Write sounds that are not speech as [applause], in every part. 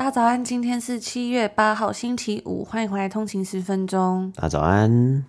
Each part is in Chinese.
大家早安，今天是七月八号，星期五，欢迎回来通勤十分钟。大家早安。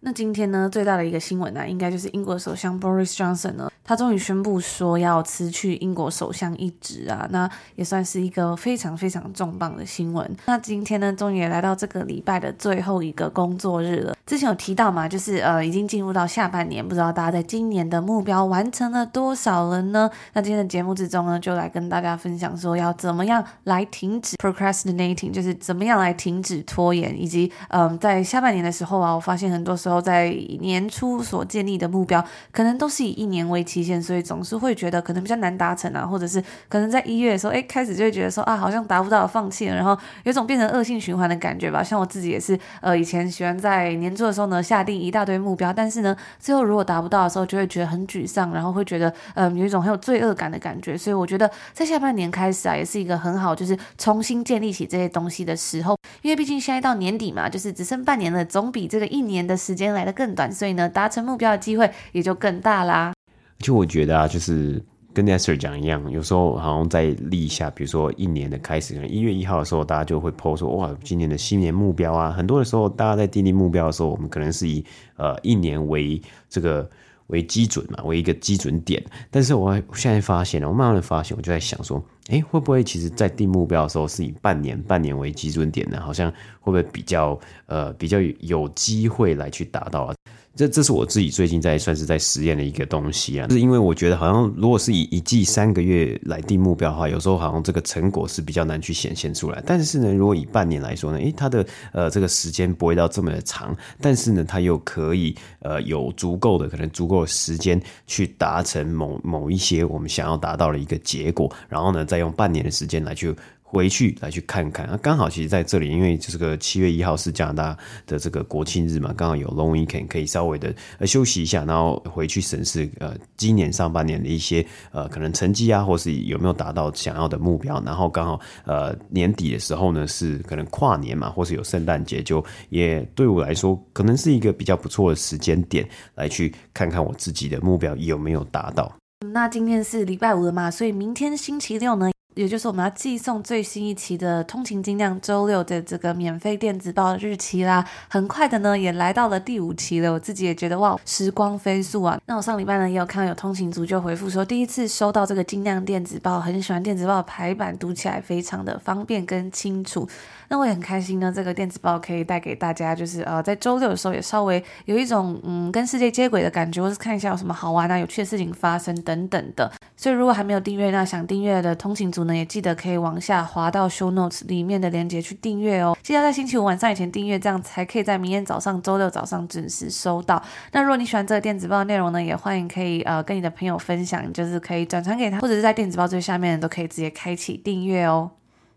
那今天呢，最大的一个新闻呢，应该就是英国首相 Boris Johnson 呢，他终于宣布说要辞去英国首相一职啊，那也算是一个非常非常重磅的新闻。那今天呢，终于也来到这个礼拜的最后一个工作日了。之前有提到嘛，就是呃，已经进入到下半年，不知道大家在今年的目标完成了多少了呢？那今天的节目之中呢，就来跟大家分享说，要怎么样来停止 procrastinating，就是怎么样来停止拖延，以及嗯、在下半年的时候啊，我发现很多时候。时候在年初所建立的目标，可能都是以一年为期限，所以总是会觉得可能比较难达成啊，或者是可能在一月的时候，哎，开始就会觉得说啊，好像达不到，放弃了，然后有种变成恶性循环的感觉吧。像我自己也是，呃，以前喜欢在年初的时候呢，下定一大堆目标，但是呢，最后如果达不到的时候，就会觉得很沮丧，然后会觉得，嗯，有一种很有罪恶感的感觉。所以我觉得在下半年开始啊，也是一个很好，就是重新建立起这些东西的时候，因为毕竟现在到年底嘛，就是只剩半年了，总比这个一年的时时间来的更短，所以呢，达成目标的机会也就更大啦。就我觉得啊，就是跟 n e s e r 讲一样，有时候好像在立下，比如说一年的开始，可能一月一号的时候，大家就会 po 说，哇，今年的新年目标啊。很多的时候，大家在订立目标的时候，我们可能是以呃一年为这个。为基准嘛，为一个基准点。但是我现在发现了，我慢慢的发现，我就在想说，诶，会不会其实在定目标的时候是以半年、半年为基准点呢？好像会不会比较呃比较有机会来去达到啊？这这是我自己最近在算是在实验的一个东西啊，就是因为我觉得好像如果是以一季三个月来定目标的话，有时候好像这个成果是比较难去显现出来。但是呢，如果以半年来说呢，诶，它的呃这个时间不会到这么的长，但是呢，它又可以呃有足够的可能足够的时间去达成某某一些我们想要达到的一个结果，然后呢，再用半年的时间来去。回去来去看看啊，刚好其实在这里，因为这个七月一号是加拿大的这个国庆日嘛，刚好有 long weekend 可以稍微的呃休息一下，然后回去审视呃今年上半年的一些呃可能成绩啊，或是有没有达到想要的目标，然后刚好呃年底的时候呢是可能跨年嘛，或是有圣诞节，就也对我来说可能是一个比较不错的时间点，来去看看我自己的目标有没有达到。那今天是礼拜五了嘛，所以明天星期六呢，也就是我们要寄送最新一期的《通勤精酿》周六的这个免费电子报日期啦，很快的呢也来到了第五期了，我自己也觉得哇，时光飞速啊！那我上礼拜呢也有看到有通勤族就回复说，第一次收到这个精酿电子报，很喜欢电子报排版，读起来非常的方便跟清楚。那我也很开心呢，这个电子报可以带给大家，就是呃在周六的时候也稍微有一种嗯跟世界接轨的感觉，或是看一下有什么好玩啊、有趣的事情发生等等的。所以如果还没有订阅，那想订阅的通勤族也记得可以往下滑到 show notes 里面的链接去订阅哦。记得在星期五晚上以前订阅，这样才可以在明天早上周六早上准时收到。那如果你喜欢这个电子报的内容呢，也欢迎可以呃跟你的朋友分享，就是可以转传给他，或者是在电子报最下面都可以直接开启订阅哦。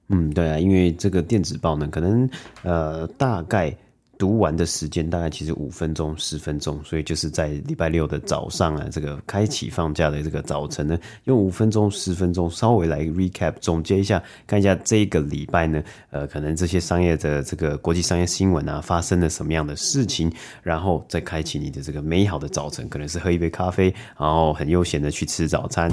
嗯，对啊，因为这个电子报呢，可能呃大概。读完的时间大概其实五分钟、十分钟，所以就是在礼拜六的早上啊，这个开启放假的这个早晨呢，用五分钟、十分钟稍微来 recap 总结一下，看一下这个礼拜呢，呃，可能这些商业的这个国际商业新闻啊，发生了什么样的事情，然后再开启你的这个美好的早晨，可能是喝一杯咖啡，然后很悠闲的去吃早餐。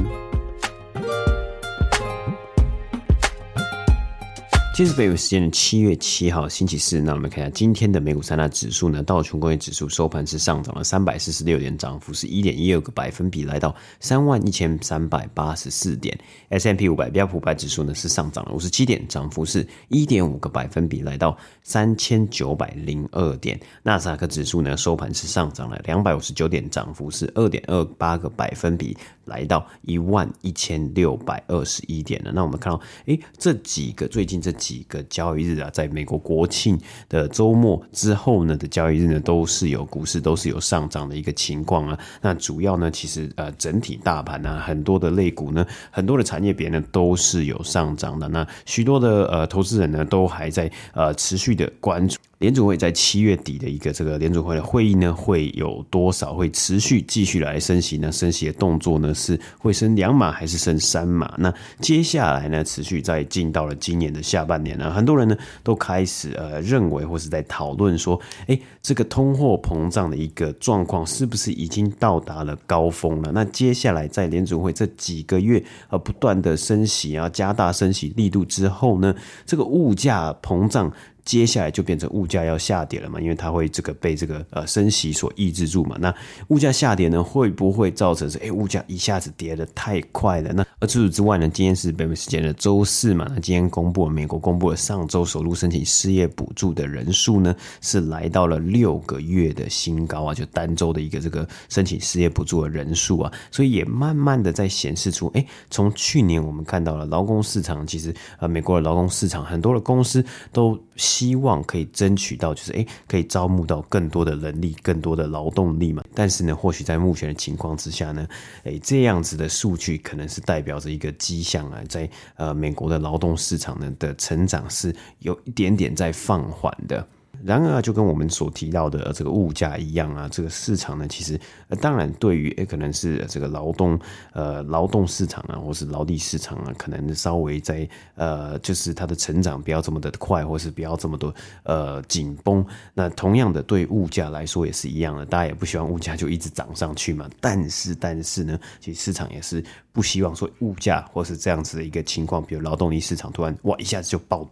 今日北美时间的七月七号星期四，那我们看一下今天的美股三大指数呢，道琼工业指数收盘是上涨了三百四十六点，涨幅是一点一二个百分比，来到三万一千三百八十四点。S M P 五百标普五百指数呢是上涨了五十七点，涨幅是一点五个百分比，来到三千九百零二点。纳斯达克指数呢收盘是上涨了两百五十九点，涨幅是二点二八个百分比，来到一万一千六百二十一点了。那我们看到，诶，这几个最近这几几个交易日啊，在美国国庆的周末之后呢的交易日呢，都是有股市都是有上涨的一个情况啊。那主要呢，其实呃整体大盘呢，很多的类股呢，很多的产业别呢都是有上涨的。那许多的呃投资人呢，都还在呃持续的关注。联准会在七月底的一个这个联准会的会议呢，会有多少会持续继续来升息呢？升息的动作呢，是会升两码还是升三码？那接下来呢，持续在进到了今年的下半年呢，很多人呢都开始呃认为或是在讨论说，诶，这个通货膨胀的一个状况是不是已经到达了高峰了？那接下来在联准会这几个月呃不断的升息啊，加大升息力度之后呢，这个物价膨胀。接下来就变成物价要下跌了嘛，因为它会这个被这个呃升息所抑制住嘛。那物价下跌呢，会不会造成是诶物价一下子跌得太快了？那而除此之外呢，今天是北美时间的周四嘛，那今天公布了美国公布了上周首度申请失业补助的人数呢，是来到了六个月的新高啊，就单周的一个这个申请失业补助的人数啊，所以也慢慢的在显示出，诶，从去年我们看到了劳工市场，其实呃美国的劳工市场很多的公司都。希望可以争取到，就是诶，可以招募到更多的人力、更多的劳动力嘛。但是呢，或许在目前的情况之下呢，诶，这样子的数据可能是代表着一个迹象啊，在呃美国的劳动市场呢的成长是有一点点在放缓的。然而，就跟我们所提到的这个物价一样啊，这个市场呢，其实呃，当然对于诶，可能是这个劳动呃劳动市场啊，或是劳力市场啊，可能稍微在呃，就是它的成长不要这么的快，或是不要这么多呃紧绷。那同样的，对物价来说也是一样的，大家也不希望物价就一直涨上去嘛。但是，但是呢，其实市场也是不希望说物价或是这样子的一个情况，比如劳动力市场突然哇一下子就爆。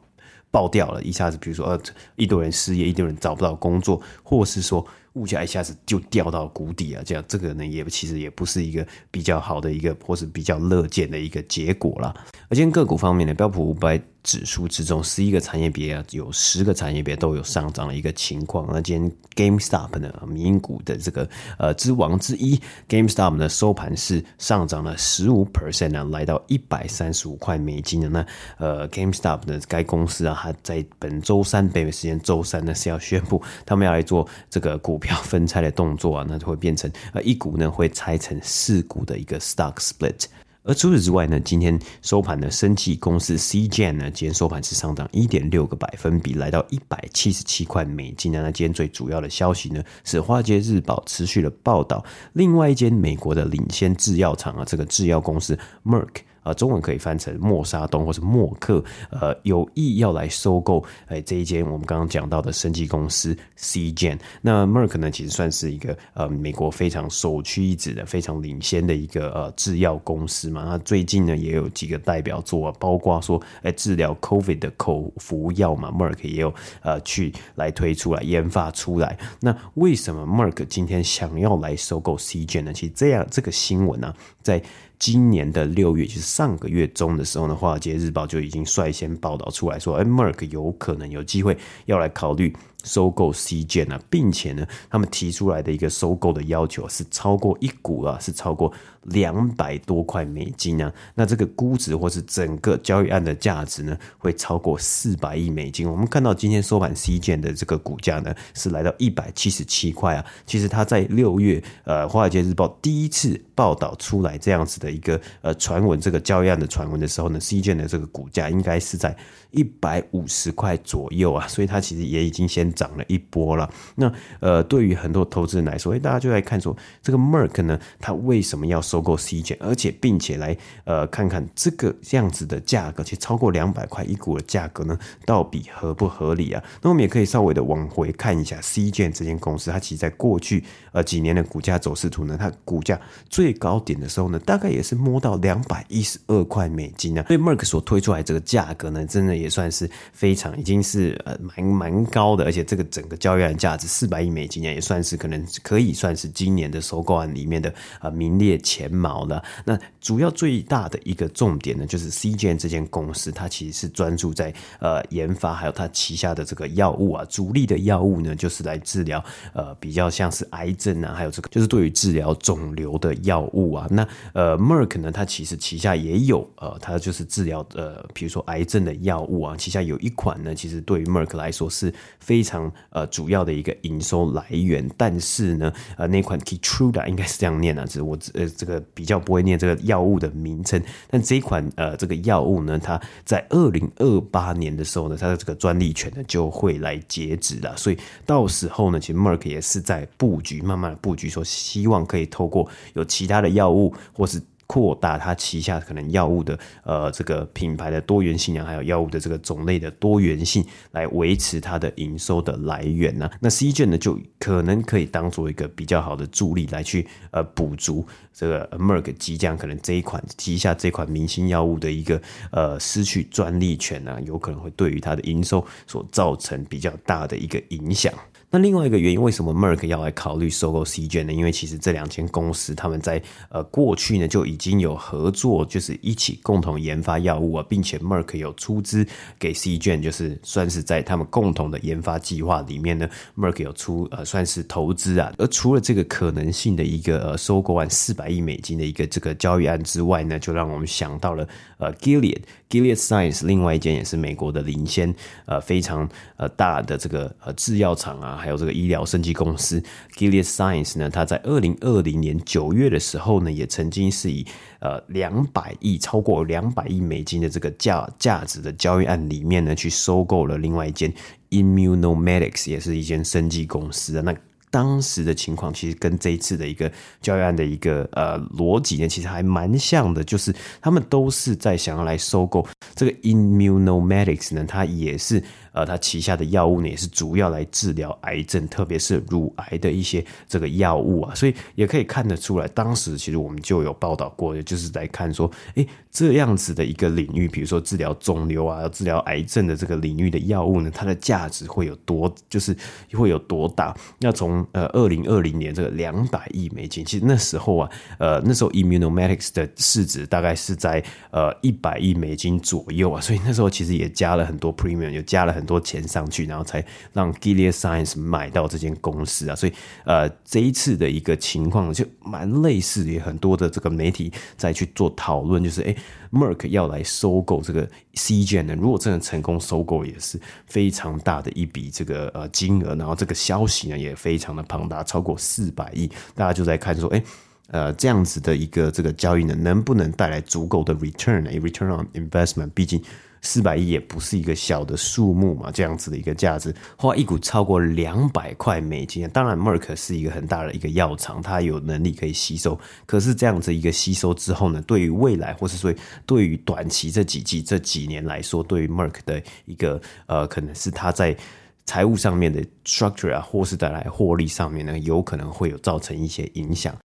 爆掉了，一下子，比如说呃，一堆人失业，一堆人找不到工作，或是说物价一下子就掉到谷底啊，这样这个呢也其实也不是一个比较好的一个，或是比较乐见的一个结果了。而今个股方面呢，标普五百。指数之中，十一个产业别啊，有十个产业别都有上涨的一个情况。那今天 GameStop 呢，民营股的这个呃之王之一，GameStop 呢收盘是上涨了十五 percent 呢，来到一百三十五块美金的。那呃 GameStop 的该公司啊，它在本周三北美时间周三呢是要宣布，他们要来做这个股票分拆的动作啊，那就会变成呃一股呢会拆成四股的一个 stock split。而除此之外呢，今天收盘的生技公司 C g n 呢，今天收盘是上涨一点六个百分比，来到一百七十七块美金呢。那今天最主要的消息呢，是《华尔街日报》持续的报道，另外一间美国的领先制药厂啊，这个制药公司 Merck。呃，中文可以翻成默沙东或是默克，呃，有意要来收购哎这一间我们刚刚讲到的生技公司 Seagen。那 Merck 呢，其实算是一个呃美国非常首屈一指的、非常领先的一个呃制药公司嘛。那最近呢，也有几个代表作，包括说哎治疗 COVID 的口服药嘛，Merck 也有呃去来推出来研发出来。那为什么 Merck 今天想要来收购 Seagen 呢？其实这样这个新闻呢、啊，在今年的六月，就是上个月中的时候呢，《华尔街日报》就已经率先报道出来说，哎，Merck 有可能有机会要来考虑。收购 C 建啊，并且呢，他们提出来的一个收购的要求是超过一股啊，是超过两百多块美金啊。那这个估值或是整个交易案的价值呢，会超过四百亿美金。我们看到今天收盘 CJ 的这个股价呢，是来到一百七十七块啊。其实它在六月，呃，《华尔街日报》第一次报道出来这样子的一个呃传闻，这个交易案的传闻的时候呢，CJ 的这个股价应该是在一百五十块左右啊。所以它其实也已经先。涨了一波了。那呃，对于很多投资人来说，哎，大家就来看说，这个 Merck 呢，它为什么要收购 Seagen，而且并且来呃看看这个这样子的价格，其实超过两百块一股的价格呢，到底合不合理啊？那我们也可以稍微的往回看一下 Seagen 这间公司，它其实在过去呃几年的股价走势图呢，它股价最高点的时候呢，大概也是摸到两百一十二块美金啊。所以 Merck 所推出来这个价格呢，真的也算是非常已经是呃蛮蛮高的，而且。这个整个交易案价值四百亿美金也算是可能可以算是今年的收购案里面的呃名列前茅了。那主要最大的一个重点呢，就是 CGN 这间公司，它其实是专注在呃研发，还有它旗下的这个药物啊，主力的药物呢，就是来治疗呃比较像是癌症啊，还有这个就是对于治疗肿瘤的药物啊。那呃 Merck 呢，它其实旗下也有呃，它就是治疗呃，比如说癌症的药物啊，旗下有一款呢，其实对于 Merck 来说是非常呃主要的一个营收来源。但是呢，呃，那款 Keytruda 应该是这样念啊，只是我呃这个比较不会念这个药物的名称。但这一款呃这个药物呢，它在二零二八年的时候呢，它的这个专利权呢就会来截止了。所以到时候呢，其实 Merck 也是在布局，慢慢的布局，说希望可以透过有其他的药物或是。扩大它旗下可能药物的呃这个品牌的多元性啊，还有药物的这个种类的多元性，来维持它的营收的来源呢、啊。那 Seagen 呢，就可能可以当做一个比较好的助力来去呃补足这个 Merck 即将可能这一款旗下这款明星药物的一个呃失去专利权呢、啊，有可能会对于它的营收所造成比较大的一个影响。那另外一个原因，为什么 Merck 要来考虑收购 Seagen 呢？因为其实这两间公司他们在呃过去呢就已经有合作，就是一起共同研发药物啊，并且 Merck 有出资给 Seagen，就是算是在他们共同的研发计划里面呢，Merck 有出呃算是投资啊。而除了这个可能性的一个呃收购案四百亿美金的一个这个交易案之外呢，就让我们想到了呃 Gilead Gilead Science 另外一间也是美国的领先呃非常呃大的这个呃制药厂啊。还有这个医疗生技公司 Gilead Science 呢，它在二零二零年九月的时候呢，也曾经是以呃两百亿超过两百亿美金的这个价价值的交易案里面呢，去收购了另外一间 Immunomedics，也是一间生技公司啊。那当时的情况其实跟这一次的一个交易案的一个呃逻辑呢，其实还蛮像的，就是他们都是在想要来收购这个 Immunomedics 呢，它也是。呃，它旗下的药物呢，也是主要来治疗癌症，特别是乳癌的一些这个药物啊，所以也可以看得出来，当时其实我们就有报道过，就是在看说，诶，这样子的一个领域，比如说治疗肿瘤啊、治疗癌症的这个领域的药物呢，它的价值会有多，就是会有多大？那从呃二零二零年这个两百亿美金，其实那时候啊，呃那时候 Immunomedics 的市值大概是在呃一百亿美金左右啊，所以那时候其实也加了很多 premium，又加了很。多钱上去，然后才让 Gilead Science 买到这间公司啊，所以呃，这一次的一个情况就蛮类似于很多的这个媒体在去做讨论，就是诶 Merck 要来收购这个 Seagen 呢，如果真的成功收购，也是非常大的一笔这个呃金额，然后这个消息呢也非常的庞大，超过四百亿，大家就在看说，诶呃，这样子的一个这个交易呢，能不能带来足够的 return，return on investment，毕竟。四百亿也不是一个小的数目嘛，这样子的一个价值，花一股超过两百块美金。当然，Merck 是一个很大的一个药厂，它有能力可以吸收。可是这样子一个吸收之后呢，对于未来，或是说对于短期这几季、这几年来说，对于 Merck 的一个呃，可能是它在财务上面的 structure 啊，或是带来获利上面呢，有可能会有造成一些影响。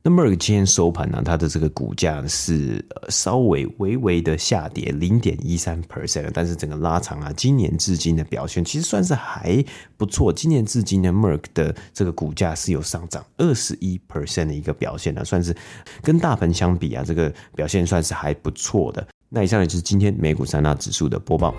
那 Merck 今天收盘呢，它的这个股价是稍微微微的下跌零点一三 percent，但是整个拉长啊，今年至今的表现其实算是还不错。今年至今呢，Merck 的这个股价是有上涨二十一 percent 的一个表现呢，算是跟大盘相比啊，这个表现算是还不错的。那以上呢就是今天美股三大指数的播报。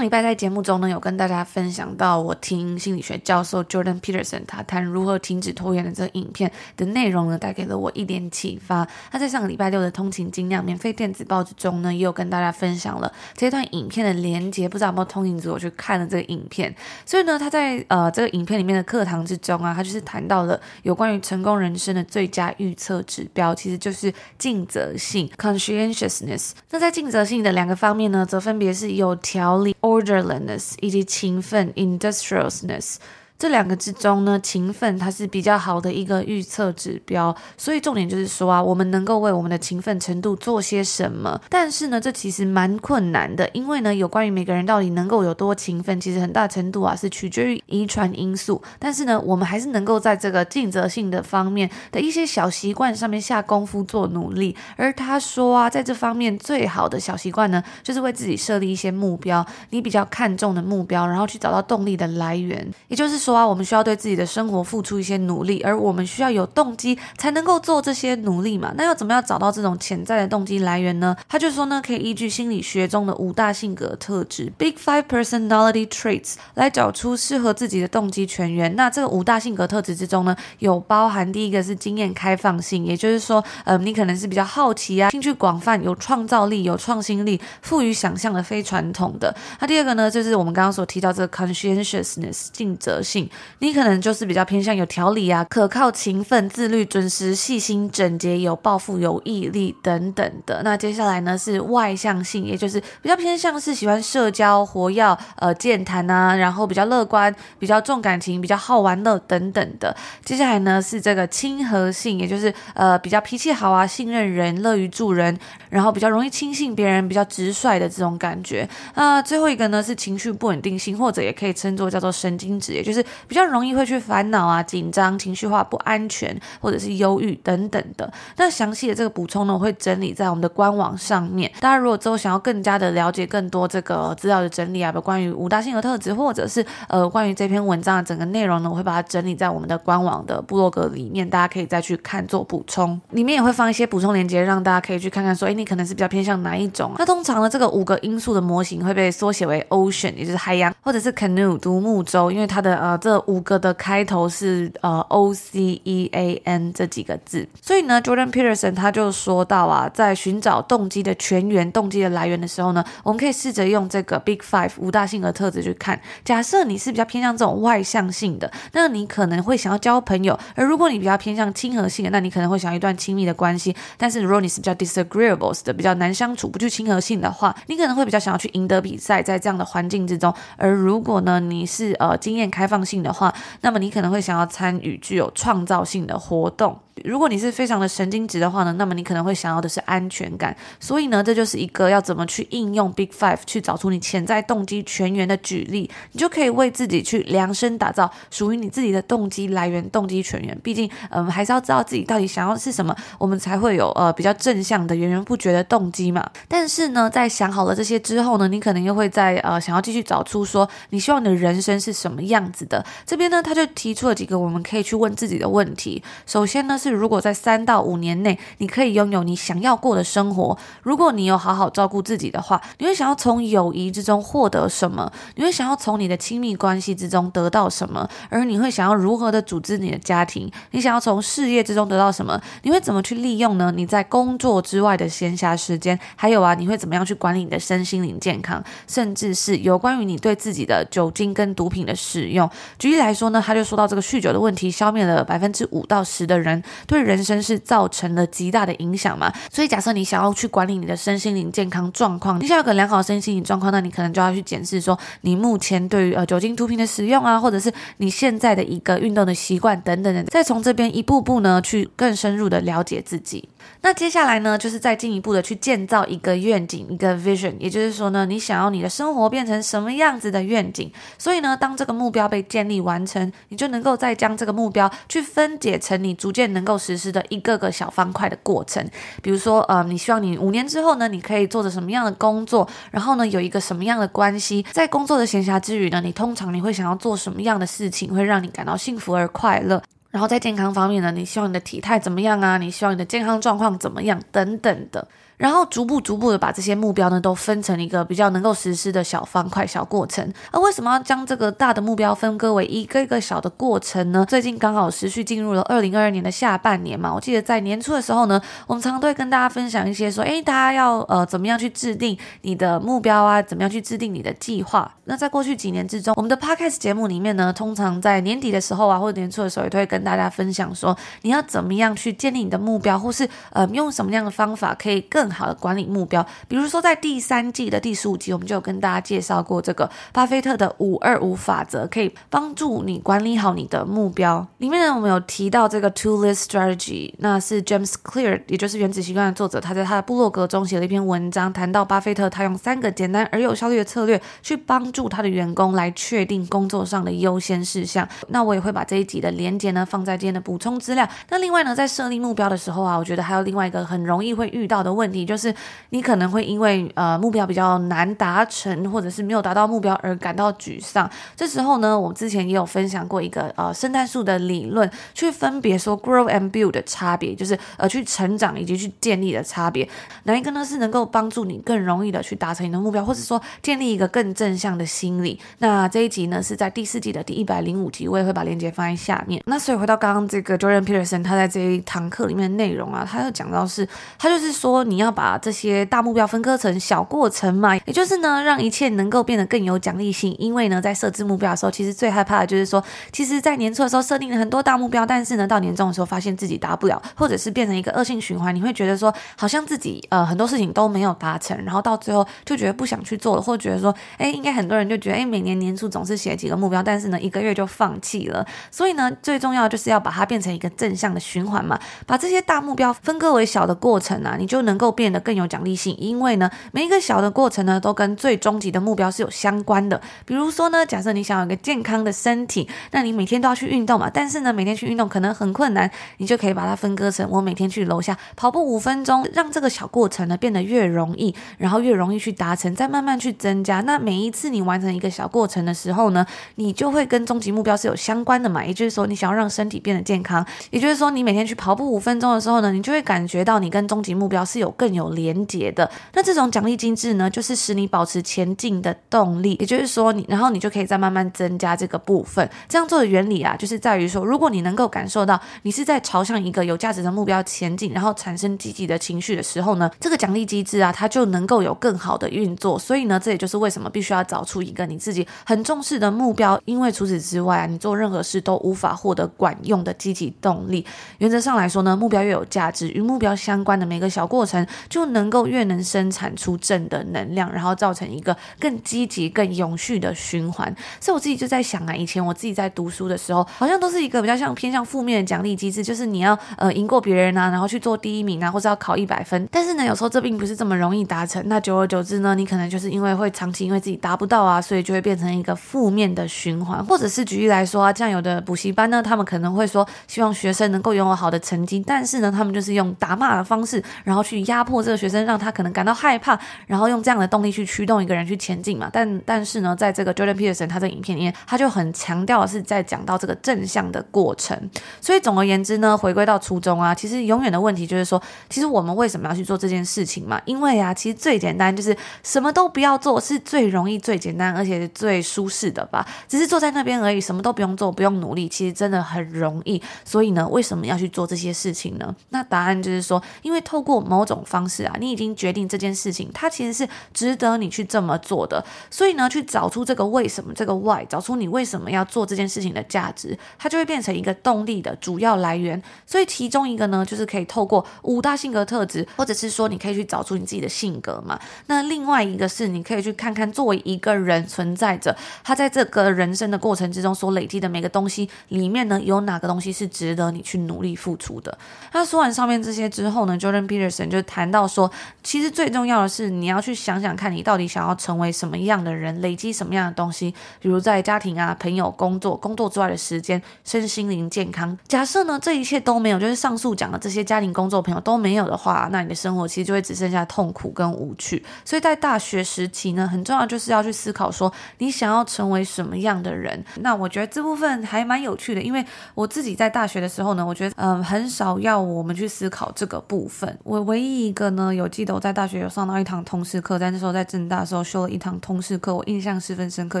上礼拜在节目中呢，有跟大家分享到我听心理学教授 Jordan Peterson 他谈如何停止拖延的这个影片的内容呢，带给了我一点启发。他在上个礼拜六的通勤精酿免费电子报纸中呢，也有跟大家分享了这段影片的连结，不知道有没有通勤族我去看了这个影片。所以呢，他在呃这个影片里面的课堂之中啊，他就是谈到了有关于成功人生的最佳预测指标，其实就是尽责性 （conscientiousness）。那在尽责性的两个方面呢，则分别是有条理。orderliness 以及勤奋 industriousness。 这两个之中呢，勤奋它是比较好的一个预测指标。所以重点就是说啊，我们能够为我们的勤奋程度做些什么？但是呢，这其实蛮困难的，因为呢，有关于每个人到底能够有多勤奋，其实很大程度啊是取决于遗传因素。但是呢，我们还是能够在这个尽责性的方面的一些小习惯上面下功夫做努力。而他说啊，在这方面最好的小习惯呢，就是为自己设立一些目标，你比较看重的目标，然后去找到动力的来源。也就是说说啊，我们需要对自己的生活付出一些努力，而我们需要有动机才能够做这些努力嘛。那要怎么样找到这种潜在的动机来源呢？他就说呢，可以依据心理学中的五大性格特质 （Big Five Personality Traits） 来找出适合自己的动机泉源。那这个五大性格特质之中呢，有包含第一个是经验开放性，也就是说，呃，你可能是比较好奇啊，兴趣广泛，有创造力，有创新力，富于想象的非传统的。那第二个呢，就是我们刚刚所提到这个 conscientiousness 尽责性，你可能就是比较偏向有条理啊，可靠、勤奋、自律、准时、细心、整洁、有抱负、有毅力等等的。那接下来呢是外向性，也就是比较偏向是喜欢社交、活跃、呃健谈啊，然后比较乐观、比较重感情、比较好玩乐等等的。接下来呢是这个亲和性，也就是呃比较脾气好啊，信任人，乐于助人，然后比较容易轻信别人，比较直率的这种感觉。那最后一个呢是情绪不稳定性，或者也可以称作叫做神经质，也就是比较容易会去烦恼啊、紧张、情绪化、不安全，或者是忧郁等等的。那详细的这个补充呢，我会整理在我们的官网上面。大家如果之后想要更加的了解更多这个资料的整理啊，有关于五大性格特质，或者是呃关于这篇文章的整个内容呢，我会把它整理在我们的官网的部落格里面，大家可以再去看做补充。里面也会放一些补充链接，让大家可以去看看说，哎，你可能是比较偏向哪一种啊？那通常呢，这个五个因素的模型会被缩写为 Ocean，也就是海洋，或者是 Canoe 独木舟，因为它的呃这五个的开头是呃 O C E A N 这几个字，所以呢，Jordan Peterson 他就说到啊，在寻找动机的全源、动机的来源的时候呢，我们可以试着用这个 Big Five 五大性格特质去看。假设你是比较偏向这种外向性的，那你可能会想要交朋友；而如果你比较偏向亲和性的，那你可能会想要一段亲密的关系。但是如果你是比较 disagreeables 的，比较难相处、不具亲和性的话，你可能会比较想要去赢得比赛，在这样的环境之中。而如果呢，你是呃经验开放性的话，那么你可能会想要参与具有创造性的活动。如果你是非常的神经质的话呢，那么你可能会想要的是安全感。所以呢，这就是一个要怎么去应用 Big Five 去找出你潜在动机泉源的举例，你就可以为自己去量身打造属于你自己的动机来源、动机泉源。毕竟，嗯，还是要知道自己到底想要的是什么，我们才会有呃比较正向的、源源不绝的动机嘛。但是呢，在想好了这些之后呢，你可能又会在呃想要继续找出说你希望你的人生是什么样子的。这边呢，他就提出了几个我们可以去问自己的问题。首先呢是如果在三到五年内，你可以拥有你想要过的生活，如果你有好好照顾自己的话，你会想要从友谊之中获得什么？你会想要从你的亲密关系之中得到什么？而你会想要如何的组织你的家庭？你想要从事业之中得到什么？你会怎么去利用呢？你在工作之外的闲暇时间，还有啊，你会怎么样去管理你的身心灵健康？甚至是有关于你对自己的酒精跟毒品的使用。举例来说呢，他就说到这个酗酒的问题，消灭了百分之五到十的人。对人生是造成了极大的影响嘛？所以假设你想要去管理你的身心灵健康状况，你想要个良好身心灵状况，那你可能就要去检视说，你目前对于呃酒精、毒品的使用啊，或者是你现在的一个运动的习惯等等的，再从这边一步步呢去更深入的了解自己。那接下来呢，就是再进一步的去建造一个愿景，一个 vision，也就是说呢，你想要你的生活变成什么样子的愿景。所以呢，当这个目标被建立完成，你就能够再将这个目标去分解成你逐渐能够够实施的一个个小方块的过程。比如说，呃，你希望你五年之后呢，你可以做着什么样的工作，然后呢，有一个什么样的关系，在工作的闲暇之余呢，你通常你会想要做什么样的事情，会让你感到幸福而快乐。然后在健康方面呢，你希望你的体态怎么样啊？你希望你的健康状况怎么样？等等的。然后逐步逐步的把这些目标呢都分成一个比较能够实施的小方块、小过程。而为什么要将这个大的目标分割为一个一个小的过程呢？最近刚好持续进入了二零二二年的下半年嘛，我记得在年初的时候呢，我们常常都会跟大家分享一些说，诶，大家要呃怎么样去制定你的目标啊？怎么样去制定你的计划？那在过去几年之中，我们的 Podcast 节目里面呢，通常在年底的时候啊，或者年初的时候，也都会跟大家分享说，你要怎么样去建立你的目标，或是呃用什么样的方法可以更好的管理目标。比如说，在第三季的第十五集，我们就有跟大家介绍过这个巴菲特的五二五法则，可以帮助你管理好你的目标。里面呢，我们有提到这个 Two List Strategy，那是 James Clear，也就是《原子习惯》的作者，他在他的部落格中写了一篇文章，谈到巴菲特他用三个简单而有效率的策略，去帮助他的员工来确定工作上的优先事项。那我也会把这一集的连结呢放在今天的补充资料。那另外呢，在设立目标的时候啊，我觉得还有另外一个很容易会遇到的问题，就是你可能会因为呃目标比较难达成，或者是没有达到目标而感到沮丧。这时候呢，我之前也有分享过一个呃圣诞树的理论，去分别说 grow and build 的差别，就是呃去成长以及去建立的差别。哪一个呢是能够帮助你更容易的去达成你的目标，或者说建立一个更正向的心理？那这一集呢是在第四季的第一百零五集，我也会把链接放在下面。那所以回到刚刚这个 Jordan Peterson，他在这一堂课里面的内容啊，他有讲到是，他就是说你要把这些大目标分割成小过程嘛，也就是呢让一切能够变得更有奖励性。因为呢在设置目标的时候，其实最害怕的就是说，其实在年初的时候设定了很多大目标，但是呢到年终的时候发现自己达不了，或者是变成一个恶性循环。你会觉得说好像自己呃很多事情都没有达成，然后到最后就觉得不想去做了，或者觉得说，哎，应该很多人就觉得，哎，每年年初总是写几个目标，但是呢一个月就放弃了。所以呢最重要就是要把它变成一个正向的循环嘛，把这些大目标分割为小的过程啊，你就能够变得更有奖励性。因为呢，每一个小的过程呢，都跟最终极的目标是有相关的。比如说呢，假设你想要一个健康的身体，那你每天都要去运动嘛。但是呢，每天去运动可能很困难，你就可以把它分割成我每天去楼下跑步五分钟，让这个小过程呢变得越容易，然后越容易去达成，再慢慢去增加。那每一次你完成一个小过程的时候呢，你就会跟终极目标是有相关的嘛。也就是说，你想要让身体变得健康，也就是说，你每天去跑步五分钟的时候呢，你就会感觉到你跟终极目标是有更有连结的。那这种奖励机制呢，就是使你保持前进的动力。也就是说，你然后你就可以再慢慢增加这个部分。这样做的原理啊，就是在于说，如果你能够感受到你是在朝向一个有价值的目标前进，然后产生积极的情绪的时候呢，这个奖励机制啊，它就能够有更好的运作。所以呢，这也就是为什么必须要找出一个你自己很重视的目标，因为除此之外啊，你做任何事都无法获得管用的积极动力。原则上来说呢，目标越有价值，与目标相关的每个小过程就能够越能生产出正的能量，然后造成一个更积极、更永续的循环。所以我自己就在想啊，以前我自己在读书的时候，好像都是一个比较像偏向负面的奖励机制，就是你要呃赢过别人啊，然后去做第一名啊，或者要考一百分。但是呢，有时候这并不是这么容易达成。那久而久之呢，你可能就是因为会长期因为自己达不到啊，所以就会变成一个负面的循环。或者是举例来说啊，像有的补习班呢，他们可能会说希望学生能够拥有好的成绩，但是呢，他们就是用打骂的方式，然后去压迫这个学生，让他可能感到害怕，然后用这样的动力去驱动一个人去前进嘛。但但是呢，在这个 Jordan Peterson 他这影片里面，他就很强调的是在讲到这个正向的过程。所以总而言之呢，回归到初衷啊，其实永远的问题就是说，其实我们为什么要去做这件事情嘛？因为啊，其实最简单就是什么都不要做是最容易、最简单，而且最舒适的吧。只是坐在那边而已，什么都不用做，不用努力，其实真的很容易。所以呢，为什么要去做这些事情呢？那答案就是说，因为透过某种方式啊，你已经决定这件事情，它其实是值得你去这么做的。所以呢，去找出这个为什么，这个 why，找出你为什么要做这件事情的价值，它就会变成一个动力的主要来源。所以其中一个呢，就是可以透过五大性格特质，或者是说你可以去找出你自己的性格嘛。那另外一个是，你可以去看看作为一个人存在着，他在这个人生的过程之中所累积的每个东西里面呢，有哪个东西是值得你去努力付出的。他说完上面这些之后呢，Jordan Peterson 就谈到说，其实最重要的是你要去想想看你到底想要成为什么样的人，累积什么样的东西，比如在家庭啊、朋友、工作、工作之外的时间、身心灵健康。假设呢，这一切都没有，就是上述讲的这些家庭、工作、朋友都没有的话，那你的生活其实就会只剩下痛苦跟无趣。所以在大学时期呢，很重要就是要去思考说，你想要成为什么样的人。那我觉得这部分还蛮有趣的，因为我自己在大学的时候呢，我觉得嗯，很少要我们去思考这个部分。我唯一一个呢，有记得我在大学有上到一堂通识课，在那时候在郑大的时候修了一堂通识课，我印象十分深刻。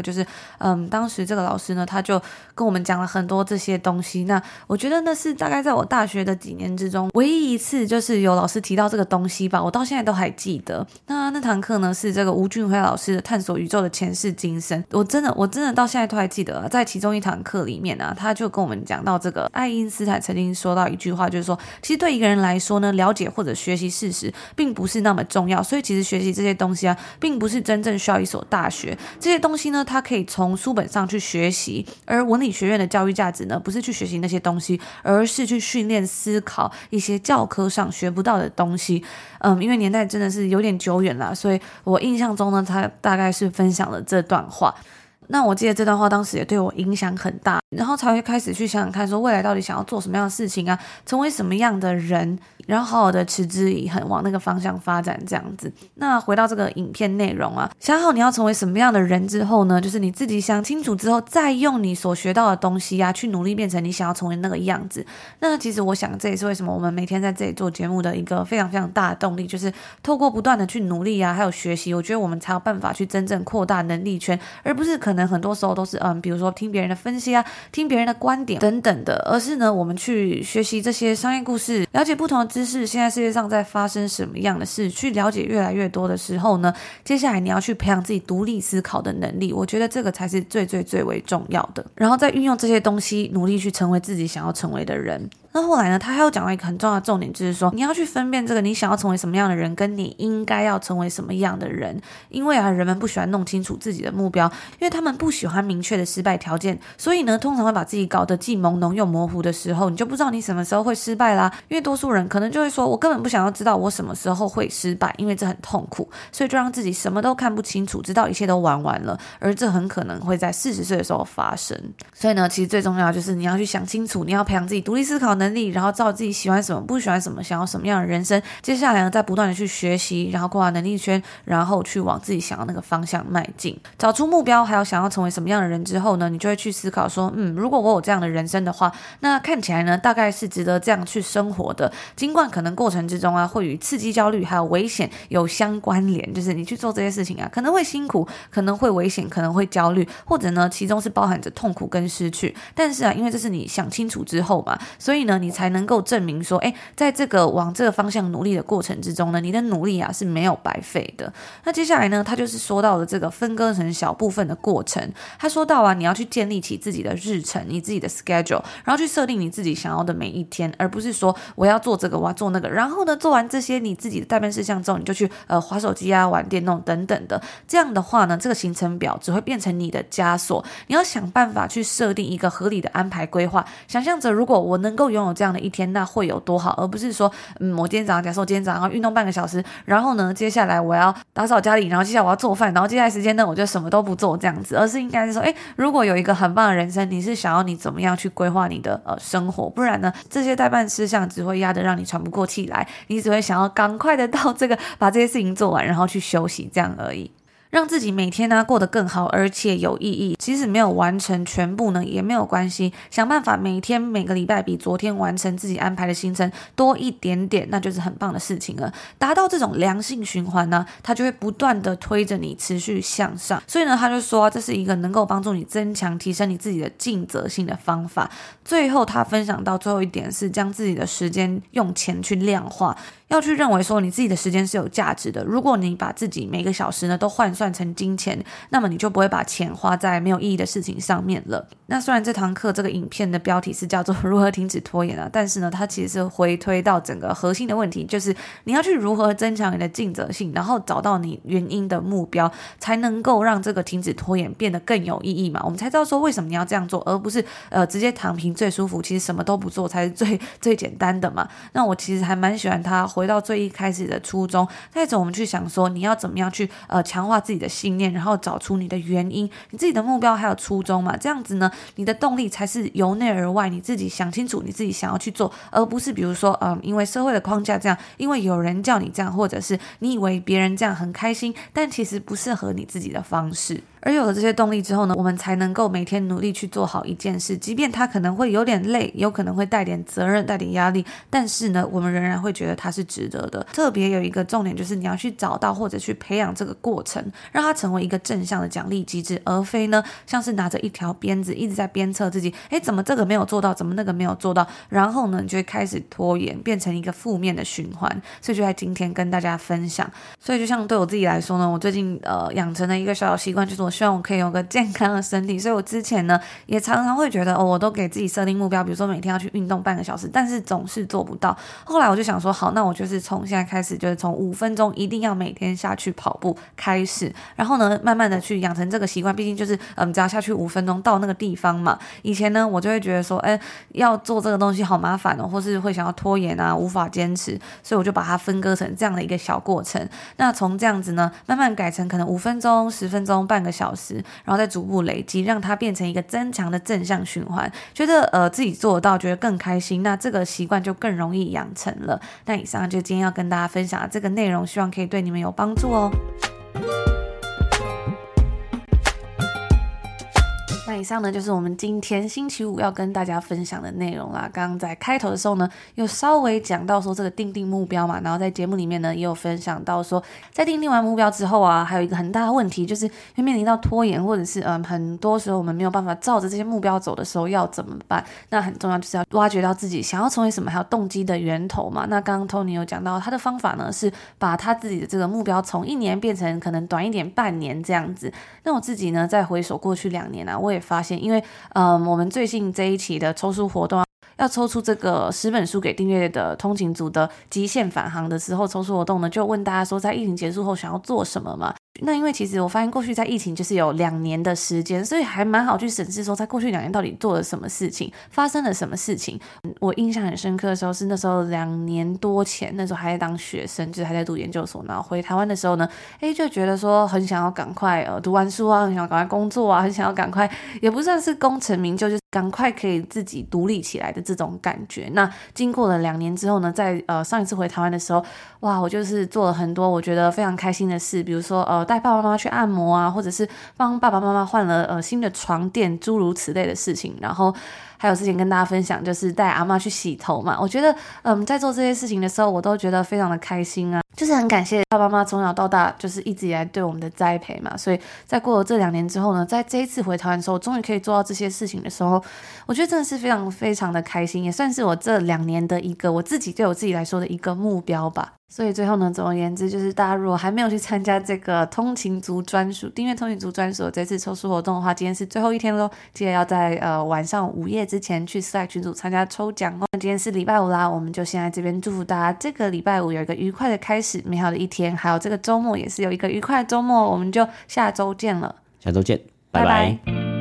就是嗯，当时这个老师呢，他就跟我们讲了很多这些东西。那我觉得那是大概在我大学的几年之中，唯一一次就是有老师提到这个东西吧，我到现在都还记得。那那堂课呢，是这个吴俊辉老师的《探索宇宙的前世今生》，我真的我真的到现在都还记得。在其中一堂课里面呢、啊，他就跟我们讲到这个爱因斯坦曾经说到一句话，就是说，其实对一个人来说呢，了解或者学习事实并不是那么重要。所以其实学习这些东西啊，并不是真正需要一所大学。这些东西呢，它可以从书本上去学习。而文理学院的教育价值呢，不是去学习那些东西，而是去训练思考一些教科上学不到的东西。嗯，因为年代真的是有点久远了，所以我印象中呢，他大概是分享了这段话。那我记得这段话当时也对我影响很大，然后才会开始去想想看，说未来到底想要做什么样的事情啊，成为什么样的人。然后好好的持之以恒往那个方向发展，这样子。那回到这个影片内容啊，想好你要成为什么样的人之后呢，就是你自己想清楚之后，再用你所学到的东西啊，去努力变成你想要成为那个样子。那其实我想，这也是为什么我们每天在这里做节目的一个非常非常大的动力，就是透过不断的去努力啊，还有学习，我觉得我们才有办法去真正扩大能力圈，而不是可能很多时候都是嗯，比如说听别人的分析啊，听别人的观点等等的，而是呢，我们去学习这些商业故事，了解不同的知识，现在世界上在发生什么样的事，去了解越来越多的时候呢，接下来你要去培养自己独立思考的能力，我觉得这个才是最最最为重要的。然后再运用这些东西，努力去成为自己想要成为的人。那后来呢，他还有讲到一个很重要的重点，就是说你要去分辨这个你想要成为什么样的人，跟你应该要成为什么样的人。因为啊，人们不喜欢弄清楚自己的目标，因为他们不喜欢明确的失败条件，所以呢，通常会把自己搞得既朦胧又模糊的时候，你就不知道你什么时候会失败啦。因为多数人可能就会说，我根本不想要知道我什么时候会失败，因为这很痛苦，所以就让自己什么都看不清楚，直到一切都玩完了。而这很可能会在四十岁的时候发生。所以呢，其实最重要就是你要去想清楚，你要培养自己独立思考能力，然后照自己喜欢什么、不喜欢什么、想要什么样的人生。接下来呢，再不断的去学习，然后扩大能力圈，然后去往自己想要那个方向迈进。找出目标，还有想要成为什么样的人之后呢，你就会去思考说，嗯，如果我有这样的人生的话，那看起来呢，大概是值得这样去生活的。尽管可能过程之中啊，会与刺激、焦虑还有危险有相关联，就是你去做这些事情啊，可能会辛苦，可能会危险，可能会焦虑，或者呢，其中是包含着痛苦跟失去。但是啊，因为这是你想清楚之后嘛，所以呢，你才能够证明说，哎，在这个往这个方向努力的过程之中呢，你的努力啊是没有白费的。那接下来呢，他就是说到了这个分割成小部分的过程。他说到啊，你要去建立起自己的日程，你自己的 schedule，然后去设定你自己想要的每一天，而不是说我要做这个，我要做那个。然后呢，做完这些你自己的待办事项之后，你就去呃划手机啊、玩电动等等的。这样的话呢，这个行程表只会变成你的枷锁。你要想办法去设定一个合理的安排规划，想象着如果我能够有拥有这样的一天，那会有多好，而不是说，嗯，我今天早上，假设我今天早上要运动半个小时，然后呢，接下来我要打扫家里，然后接下来我要做饭，然后接下来时间呢，我就什么都不做这样子，而是应该是说，诶，如果有一个很棒的人生，你是想要你怎么样去规划你的呃生活，不然呢，这些待办事项只会压得让你喘不过气来，你只会想要赶快的到这个把这些事情做完，然后去休息这样而已。让自己每天呢过得更好，而且有意义。即使没有完成全部呢，也没有关系。想办法每天每个礼拜比昨天完成自己安排的行程多一点点，那就是很棒的事情了。达到这种良性循环呢，它就会不断的推着你持续向上。所以呢，他就说这是一个能够帮助你增强、提升你自己的尽责性的方法。最后，他分享到最后一点是将自己的时间用钱去量化。要去认为说你自己的时间是有价值的。如果你把自己每个小时呢都换算成金钱，那么你就不会把钱花在没有意义的事情上面了。那虽然这堂课这个影片的标题是叫做 [laughs] 如何停止拖延啊，但是呢，它其实是回推到整个核心的问题，就是你要去如何增强你的尽责性，然后找到你原因的目标，才能够让这个停止拖延变得更有意义嘛。我们才知道说为什么你要这样做，而不是呃直接躺平最舒服，其实什么都不做才是最最简单的嘛。那我其实还蛮喜欢他。回到最一开始的初衷，带着我们去想说，你要怎么样去呃强化自己的信念，然后找出你的原因，你自己的目标还有初衷嘛？这样子呢，你的动力才是由内而外，你自己想清楚你自己想要去做，而不是比如说嗯、因为社会的框架这样，因为有人叫你这样，或者是你以为别人这样很开心，但其实不适合你自己的方式。而有了这些动力之后呢，我们才能够每天努力去做好一件事，即便它可能会有点累，有可能会带点责任、带点压力，但是呢，我们仍然会觉得它是值得的。特别有一个重点就是你要去找到或者去培养这个过程，让它成为一个正向的奖励机制，而非呢像是拿着一条鞭子一直在鞭策自己，诶，怎么这个没有做到，怎么那个没有做到，然后呢，你就会开始拖延，变成一个负面的循环。所以就在今天跟大家分享。所以就像对我自己来说呢，我最近呃养成了一个小小习惯，就是我。希望我可以有个健康的身体，所以我之前呢也常常会觉得哦，我都给自己设定目标，比如说每天要去运动半个小时，但是总是做不到。后来我就想说，好，那我就是从现在开始，就是从五分钟一定要每天下去跑步开始，然后呢，慢慢的去养成这个习惯。毕竟就是嗯，只要下去五分钟到那个地方嘛。以前呢，我就会觉得说，哎，要做这个东西好麻烦哦，或是会想要拖延啊，无法坚持，所以我就把它分割成这样的一个小过程。那从这样子呢，慢慢改成可能五分钟、十分钟、半个小时，然后再逐步累积，让它变成一个增强的正向循环。觉得呃自己做得到，觉得更开心，那这个习惯就更容易养成了。那以上就今天要跟大家分享的这个内容，希望可以对你们有帮助哦。那以上呢，就是我们今天星期五要跟大家分享的内容啦。刚刚在开头的时候呢，有稍微讲到说这个定定目标嘛，然后在节目里面呢，也有分享到说，在定定完目标之后啊，还有一个很大的问题，就是会面临到拖延，或者是嗯，很多时候我们没有办法照着这些目标走的时候，要怎么办？那很重要就是要挖掘到自己想要成为什么，还有动机的源头嘛。那刚刚 Tony 有讲到他的方法呢，是把他自己的这个目标从一年变成可能短一点，半年这样子。那我自己呢，在回首过去两年啊，我也发现，因为，嗯，我们最近这一期的抽书活动要抽出这个十本书给订阅的通勤族的极限返航的时候，抽出活动呢，就问大家说，在疫情结束后想要做什么嘛？那因为其实我发现过去在疫情就是有两年的时间，所以还蛮好去审视说，在过去两年到底做了什么事情，发生了什么事情。我印象很深刻的时候是那时候两年多前，那时候还在当学生，就是还在读研究所，然后回台湾的时候呢，诶，就觉得说很想要赶快呃读完书啊，很想要赶快工作啊，很想要赶快，也不算是功成名就，就是赶快可以自己独立起来的这种感觉。那经过了两年之后呢，在呃上一次回台湾的时候，哇，我就是做了很多我觉得非常开心的事，比如说呃。带爸爸妈妈去按摩啊，或者是帮爸爸妈妈换了呃新的床垫，诸如此类的事情。然后还有之前跟大家分享，就是带阿妈去洗头嘛。我觉得嗯，在做这些事情的时候，我都觉得非常的开心啊，就是很感谢爸爸妈妈从小到大就是一直以来对我们的栽培嘛。所以在过了这两年之后呢，在这一次回台湾的时候，终于可以做到这些事情的时候，我觉得真的是非常非常的开心，也算是我这两年的一个我自己对我自己来说的一个目标吧。所以最后呢，总而言之，就是大家如果还没有去参加这个通勤族专属订阅通勤族专属这次抽书活动的话，今天是最后一天喽，记得要在呃晚上午夜之前去 Slack 群组参加抽奖哦。今天是礼拜五啦，我们就先在这边祝福大家这个礼拜五有一个愉快的开始始，美好的一天，还有这个周末也是有一个愉快的周末，我们就下周见了，下周见，拜拜。拜拜。